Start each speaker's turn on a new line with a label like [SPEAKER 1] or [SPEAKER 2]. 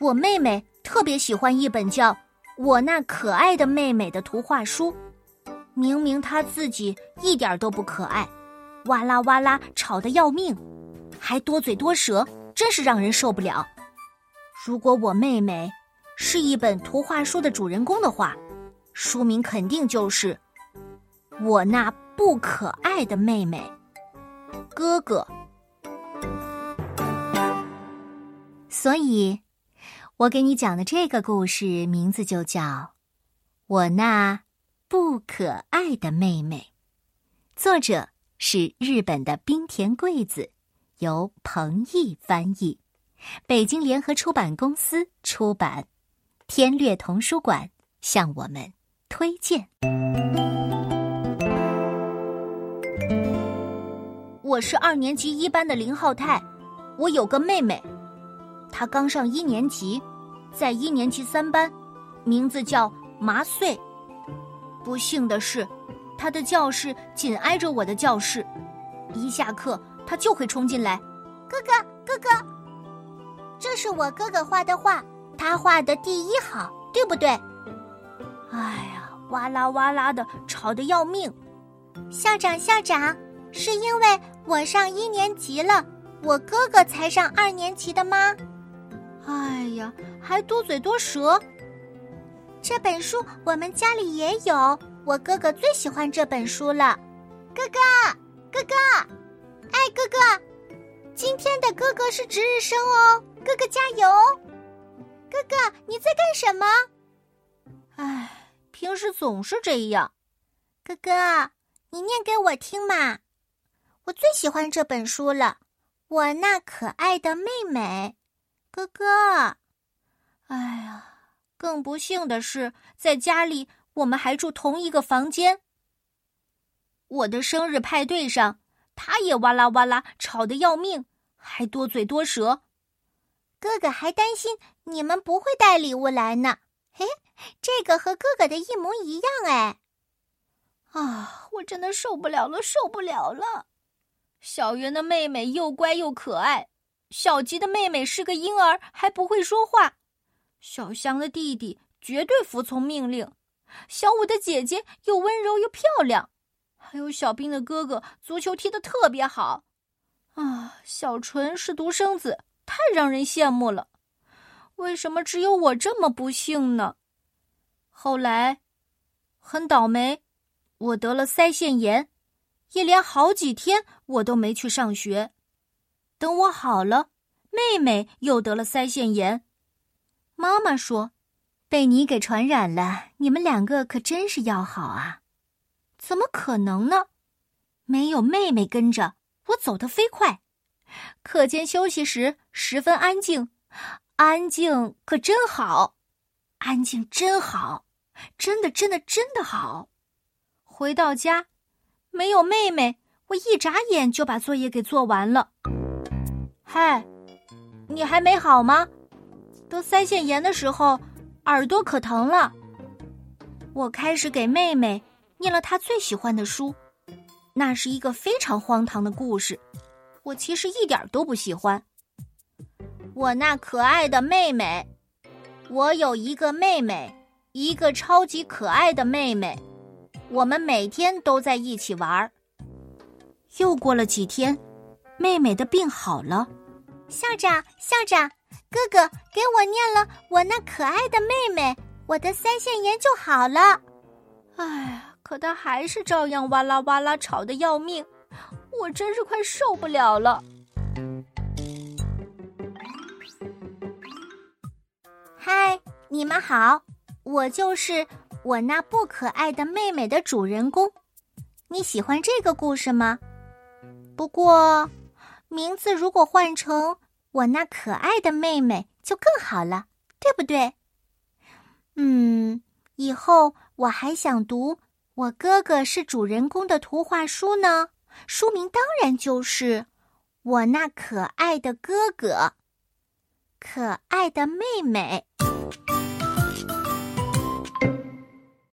[SPEAKER 1] 我妹妹特别喜欢一本叫《我那可爱的妹妹》的图画书。明明她自己一点都不可爱，哇啦哇啦吵得要命，还多嘴多舌，真是让人受不了。如果我妹妹是一本图画书的主人公的话，书名肯定就是《我那不可爱的妹妹》。哥哥。所以，我给你讲的这个故事名字就叫《我那不可爱的妹妹》，作者是日本的冰田贵子，由彭毅翻译，北京联合出版公司出版，天略童书馆向我们推荐。我是二年级一班的林浩泰，我有个妹妹。她刚上一年级，在一年级三班，名字叫麻穗。不幸的是，他的教室紧挨着我的教室，一下课他就会冲进来。
[SPEAKER 2] 哥哥，哥哥，这是我哥哥画的画，他画的第一好，对不对？
[SPEAKER 1] 哎呀，哇啦哇啦的吵得要命。
[SPEAKER 2] 校长，校长，是因为我上一年级了，我哥哥才上二年级的吗？
[SPEAKER 1] 哎呀，还多嘴多舌！
[SPEAKER 2] 这本书我们家里也有，我哥哥最喜欢这本书了。哥哥，哥哥，哎，哥哥，今天的哥哥是值日生哦，哥哥加油！哥哥，你在干什么？
[SPEAKER 1] 哎，平时总是这样。
[SPEAKER 2] 哥哥，你念给我听嘛！我最喜欢这本书了，我那可爱的妹妹。哥哥，
[SPEAKER 1] 哎呀，更不幸的是，在家里我们还住同一个房间。我的生日派对上，他也哇啦哇啦吵得要命，还多嘴多舌。
[SPEAKER 2] 哥哥还担心你们不会带礼物来呢。嘿，这个和哥哥的一模一样哎！
[SPEAKER 1] 啊，我真的受不了了，受不了了！小圆的妹妹又乖又可爱。小吉的妹妹是个婴儿，还不会说话；小香的弟弟绝对服从命令；小五的姐姐又温柔又漂亮；还有小兵的哥哥足球踢得特别好。啊，小纯是独生子，太让人羡慕了。为什么只有我这么不幸呢？后来，很倒霉，我得了腮腺炎，一连好几天我都没去上学。等我好了，妹妹又得了腮腺炎。妈妈说：“被你给传染了，你们两个可真是要好啊！”怎么可能呢？没有妹妹跟着，我走得飞快。课间休息时十分安静，安静可真好，安静真好，真的真的真的好。回到家，没有妹妹，我一眨眼就把作业给做完了。嗨，你还没好吗？得腮腺炎的时候，耳朵可疼了。我开始给妹妹念了她最喜欢的书，那是一个非常荒唐的故事，我其实一点都不喜欢。我那可爱的妹妹，我有一个妹妹，一个超级可爱的妹妹，我们每天都在一起玩儿。又过了几天，妹妹的病好了。
[SPEAKER 2] 校长，校长，哥哥给我念了我那可爱的妹妹，我的腮腺炎就好了。
[SPEAKER 1] 哎，可他还是照样哇啦哇啦吵得要命，我真是快受不了了。
[SPEAKER 2] 嗨，你们好，我就是我那不可爱的妹妹的主人公。你喜欢这个故事吗？不过。名字如果换成我那可爱的妹妹就更好了，对不对？嗯，以后我还想读我哥哥是主人公的图画书呢。书名当然就是我那可爱的哥哥，可爱的妹妹。